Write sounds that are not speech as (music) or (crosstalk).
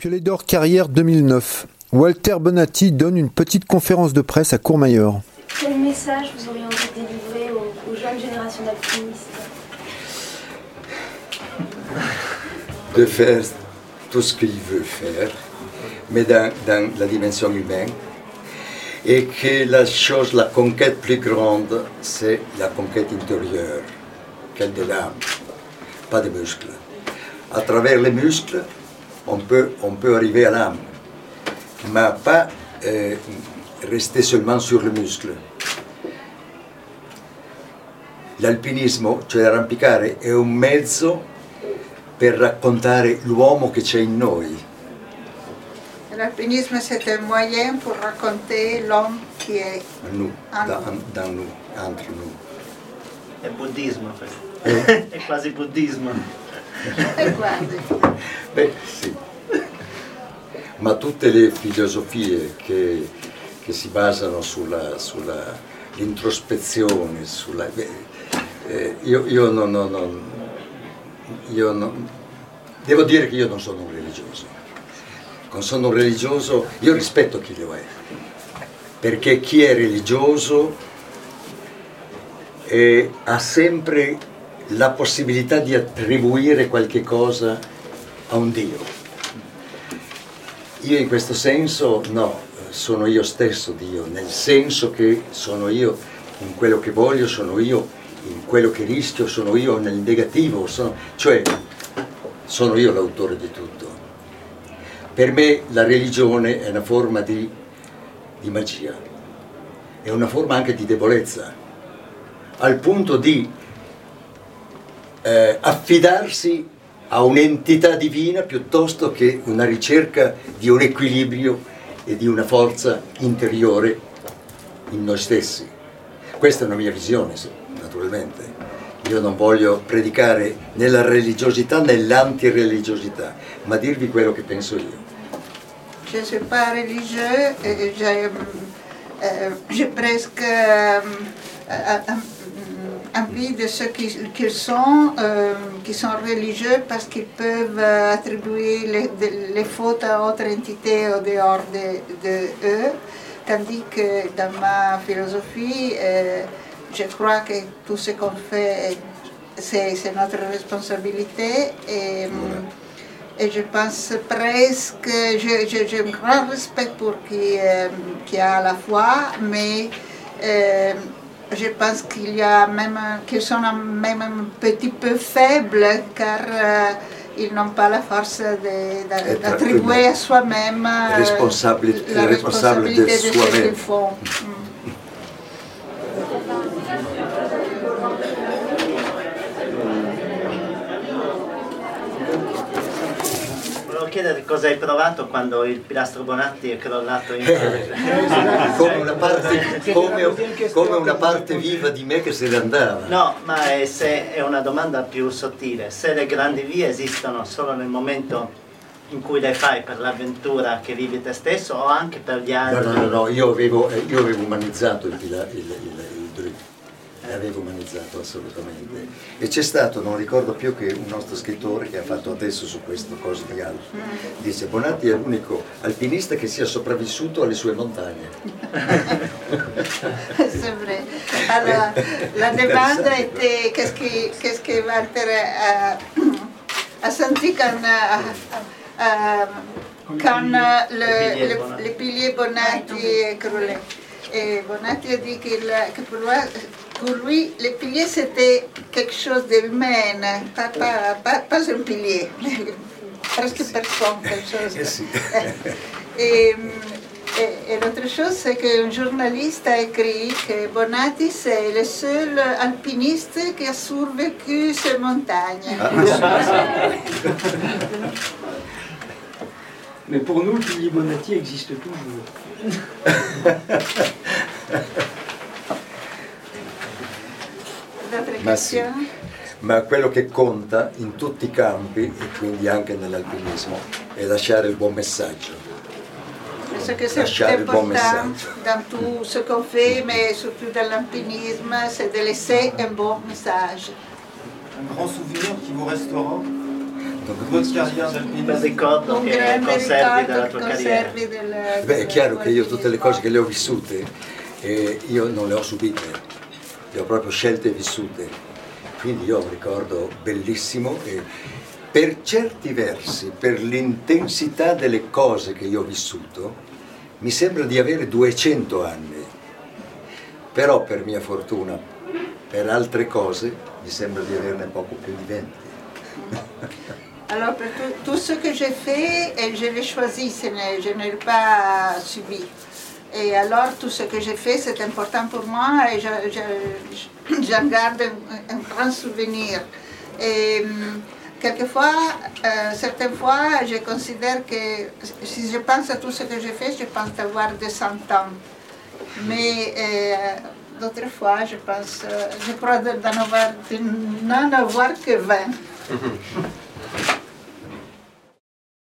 Piolet d'or carrière 2009. Walter Bonatti donne une petite conférence de presse à Courmayeur. Quel message vous auriez envie de délivrer aux, aux jeunes générations d'alpinistes De faire tout ce qu'il veut faire, mais dans, dans la dimension humaine. Et que la chose, la conquête plus grande, c'est la conquête intérieure, celle de l'âme, pas des muscles. À travers les muscles, on peut, on peut arriver à l'âme, ma pas eh, rester seulement sur le muscle. L'alpinismo, cioè arrampicare, è un mezzo per raccontare l'uomo che c'è in noi. L'alpinisme, c'est un moyen pour raconter l'homme qui est Nous, Ah, dans, no. dans nous, entre nous. È buddismo. Eh? (laughs) È quasi buddismo. E quasi. Beh, sì. Ma tutte le filosofie che, che si basano sulla, sulla sulla, eh, io, io non, non- non- io non- devo dire che io non sono un religioso. Non sono un religioso, io rispetto chi lo è, perché chi è religioso eh, ha sempre la possibilità di attribuire qualche cosa a un Dio. Io in questo senso no, sono io stesso Dio, nel senso che sono io in quello che voglio, sono io in quello che rischio, sono io nel negativo, sono- cioè sono io l'autore di tutto. Per me la religione è una forma di, di magia, è una forma anche di debolezza, al punto di eh, affidarsi a un'entità divina piuttosto che una ricerca di un equilibrio e di una forza interiore in noi stessi. Questa è una mia visione, naturalmente. Io non voglio predicare né la religiosità né l'antireligiosità, ma dirvi quello che penso io. Je suis pas religieux, j'ai euh, j'ai presque envie de ceux qui, qui sont, euh, qui sont religieux parce qu'ils peuvent euh, attribuer les, de- les fautes à autre entité au dehors de, de eux, tandis que dans ma philosophie, euh, je crois que tout ce qu'on fait, c'est notre responsabilité. Et, et je pense presque, j'ai un grand respect pour qui, euh, qui a la foi, mais je pense qu'il y a même, qu'ils sont même un petit peu faibles car euh, ils n'ont pas la force de- d'attribuer à soi-même euh, Responsable- la de responsabilité de ce soi-même. Chiedere cosa hai provato quando il pilastro Bonatti è crollato in come una parte, come, come una parte viva di me che se ne andava. No, ma è, se è una domanda più sottile. Se le grandi vie esistono solo nel momento in cui le fai per l'avventura che vivi te stesso o anche per gli No, altri? no, no, no, io avevo, eh, io avevo umanizzato il, il, il, l'avevo umanizzato assolutamente. E c'è stato, non ricordo più che un nostro scrittore che ha fatto adesso su questo coso di Alpi, dice Bonatti è l'unico alpinista che sia sopravvissuto alle sue montagne. (laughs) Alors, la demande était qu'est-ce que, qu'est-ce que Walter a, a senti quand, euh, euh, quand euh, le, le, Bonatti est croulé. Et Bonatti a dit qu'il- que pour lui, pour lui, le pilier c'était quelque chose d'humain, pas, pas, pas, pas un pilier, presque personne, quelque chose. Eh. (laughs) Et, et- et l'autre chose, c'est qu'un journaliste a écrit que Bonatti, c'est le seul alpiniste qui a survécu ces montagnes. Mais pour nous, le pilier Bonatti existe toujours. (laughs) Ma sì. Ma quello che conta in tutti i campi, e quindi anche nell'alpinismo, è lasciare il buon messaggio. Ce que c'est Lasciare il buon important messaggio. dans tout ce qu'on fait, mais surtout dans l'alpinisme, c'est de laisser un bon message. Un grand souvenir qui vous restera Un ricordo Un che conservi della che tua carriera. Beh, è chiaro che io tutte le cose che che le ho vissute, eh, io non le ho subite, le ho proprio scelte e vissute. Quindi io ho un ricordo bellissimo e per certi versi, per l'intensità delle cose che io ho vissuto, mi sembra di avere 200 anni. Però per mia fortuna, per altre cose, mi sembra di averne poco più di 20. Alors, pour tout, tout ce que j'ai fait, je l'ai choisi, je ne l'ai pas subi. Et alors, tout ce que j'ai fait, c'est important pour moi et je- je- j'en garde un, grand souvenir. Et hum, quelquefois, euh, certaines fois, je considère que si je pense à tout ce que j'ai fait, je pense avoir 200 ans. Mais euh, d'autres fois, je pense, euh, je crois d'en avoir, n'en avoir que 20. (laughs)